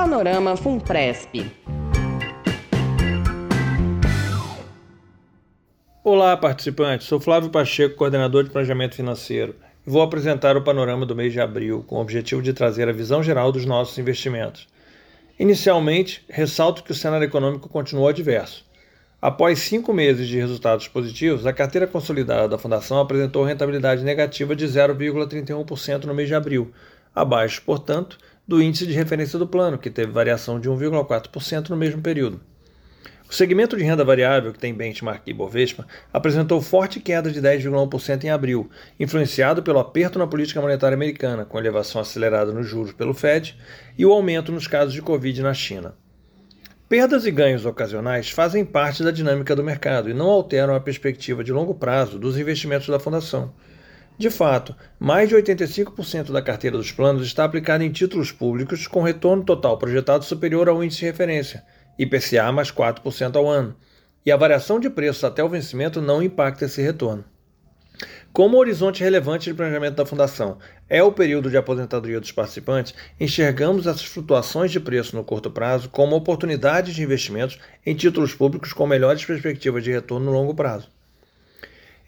Panorama Funpresp. Olá, participantes. Sou Flávio Pacheco, coordenador de planejamento financeiro. Vou apresentar o panorama do mês de abril, com o objetivo de trazer a visão geral dos nossos investimentos. Inicialmente, ressalto que o cenário econômico continuou adverso. Após cinco meses de resultados positivos, a carteira consolidada da Fundação apresentou rentabilidade negativa de 0,31% no mês de abril, abaixo, portanto, do índice de referência do plano, que teve variação de 1,4% no mesmo período. O segmento de renda variável, que tem benchmark Ibovespa, apresentou forte queda de 10,1% em abril, influenciado pelo aperto na política monetária americana, com elevação acelerada nos juros pelo Fed e o aumento nos casos de Covid na China. Perdas e ganhos ocasionais fazem parte da dinâmica do mercado e não alteram a perspectiva de longo prazo dos investimentos da Fundação. De fato, mais de 85% da carteira dos planos está aplicada em títulos públicos com retorno total projetado superior ao índice de referência, IPCA mais 4% ao ano, e a variação de preços até o vencimento não impacta esse retorno. Como o horizonte relevante de planejamento da Fundação é o período de aposentadoria dos participantes, enxergamos essas flutuações de preço no curto prazo como oportunidades de investimentos em títulos públicos com melhores perspectivas de retorno no longo prazo.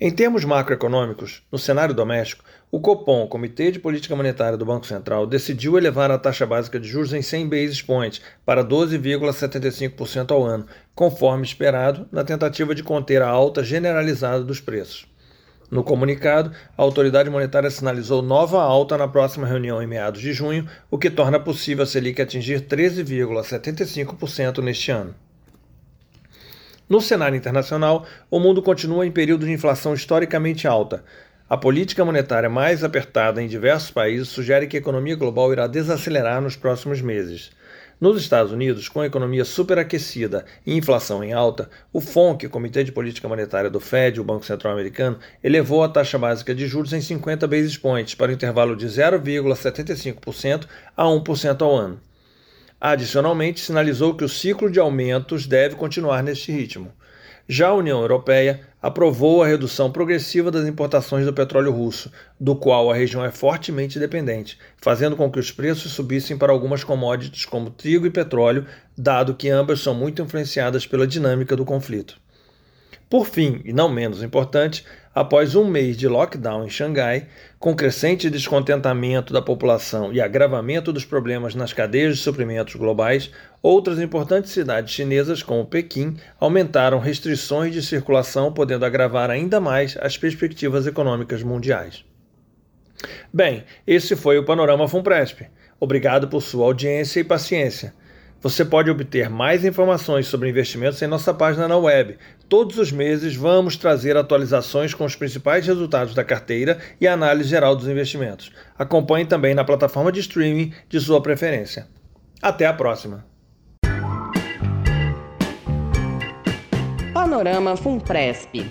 Em termos macroeconômicos, no cenário doméstico, o Copom, Comitê de Política Monetária do Banco Central, decidiu elevar a taxa básica de juros em 100 basis points para 12,75% ao ano, conforme esperado, na tentativa de conter a alta generalizada dos preços. No comunicado, a autoridade monetária sinalizou nova alta na próxima reunião em meados de junho, o que torna possível a Selic atingir 13,75% neste ano. No cenário internacional, o mundo continua em período de inflação historicamente alta. A política monetária mais apertada em diversos países sugere que a economia global irá desacelerar nos próximos meses. Nos Estados Unidos, com a economia superaquecida e inflação em alta, o FONC, Comitê de Política Monetária do Fed, o Banco Central Americano, elevou a taxa básica de juros em 50 basis points para o intervalo de 0,75% a 1% ao ano. Adicionalmente, sinalizou que o ciclo de aumentos deve continuar neste ritmo. Já a União Europeia aprovou a redução progressiva das importações do petróleo russo, do qual a região é fortemente dependente, fazendo com que os preços subissem para algumas commodities como trigo e petróleo, dado que ambas são muito influenciadas pela dinâmica do conflito. Por fim, e não menos importante, após um mês de lockdown em Xangai, com crescente descontentamento da população e agravamento dos problemas nas cadeias de suprimentos globais, outras importantes cidades chinesas, como Pequim, aumentaram restrições de circulação, podendo agravar ainda mais as perspectivas econômicas mundiais. Bem, esse foi o Panorama Funpresp. Obrigado por sua audiência e paciência. Você pode obter mais informações sobre investimentos em nossa página na web. Todos os meses vamos trazer atualizações com os principais resultados da carteira e análise geral dos investimentos. Acompanhe também na plataforma de streaming de sua preferência. Até a próxima! Panorama Funpresp